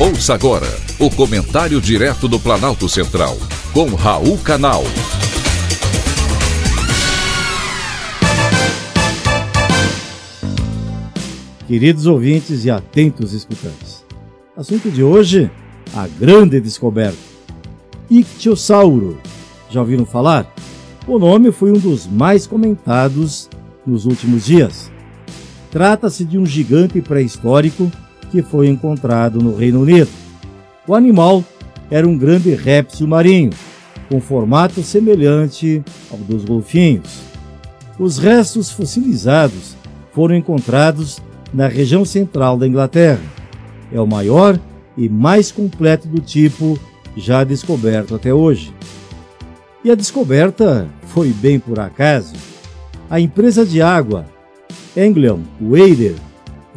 Ouça agora o comentário direto do Planalto Central, com Raul Canal. Queridos ouvintes e atentos escutantes, assunto de hoje: a grande descoberta. Ictiosauro. Já ouviram falar? O nome foi um dos mais comentados nos últimos dias. Trata-se de um gigante pré-histórico que foi encontrado no Reino Unido. O animal era um grande réptil marinho, com formato semelhante ao dos golfinhos. Os restos fossilizados foram encontrados na região central da Inglaterra. É o maior e mais completo do tipo já descoberto até hoje. E a descoberta foi bem por acaso. A empresa de água Anglian Wader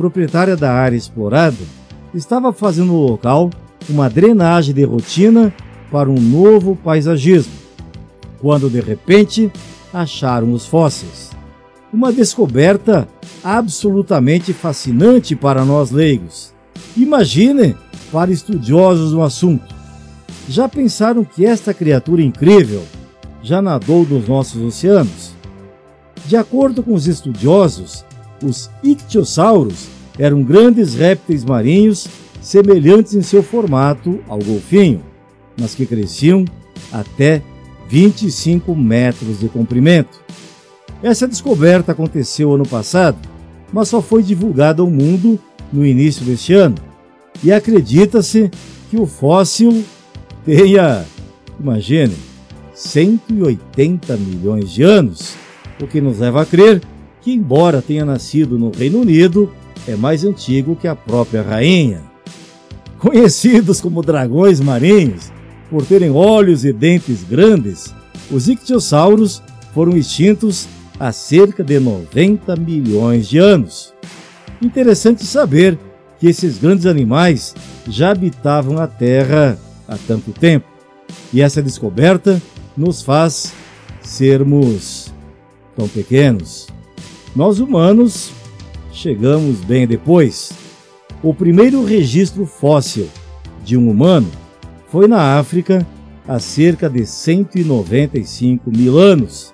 proprietária da área explorada, estava fazendo no local uma drenagem de rotina para um novo paisagismo, quando de repente acharam os fósseis. Uma descoberta absolutamente fascinante para nós leigos. Imagine para estudiosos no assunto. Já pensaram que esta criatura incrível já nadou nos nossos oceanos? De acordo com os estudiosos, os ictiosauros eram grandes répteis marinhos semelhantes em seu formato ao golfinho, mas que cresciam até 25 metros de comprimento. Essa descoberta aconteceu ano passado, mas só foi divulgada ao mundo no início deste ano. E acredita-se que o fóssil tenha, imagine, 180 milhões de anos, o que nos leva a crer que, embora tenha nascido no Reino Unido, é mais antigo que a própria rainha. Conhecidos como dragões marinhos, por terem olhos e dentes grandes, os ictiossauros foram extintos há cerca de 90 milhões de anos. Interessante saber que esses grandes animais já habitavam a Terra há tanto tempo. E essa descoberta nos faz sermos tão pequenos. Nós humanos chegamos bem depois. O primeiro registro fóssil de um humano foi na África há cerca de 195 mil anos.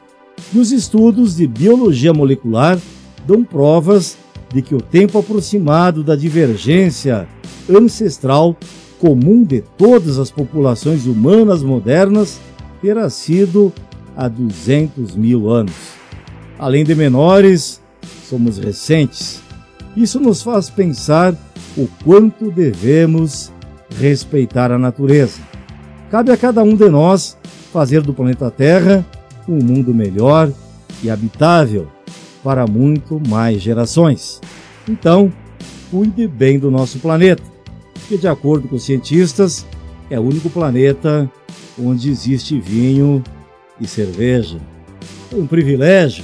E os estudos de biologia molecular dão provas de que o tempo aproximado da divergência ancestral comum de todas as populações humanas modernas terá sido há 200 mil anos. Além de menores, somos recentes. Isso nos faz pensar o quanto devemos respeitar a natureza. Cabe a cada um de nós fazer do planeta Terra um mundo melhor e habitável para muito mais gerações. Então, cuide bem do nosso planeta, que, de acordo com os cientistas, é o único planeta onde existe vinho e cerveja. É um privilégio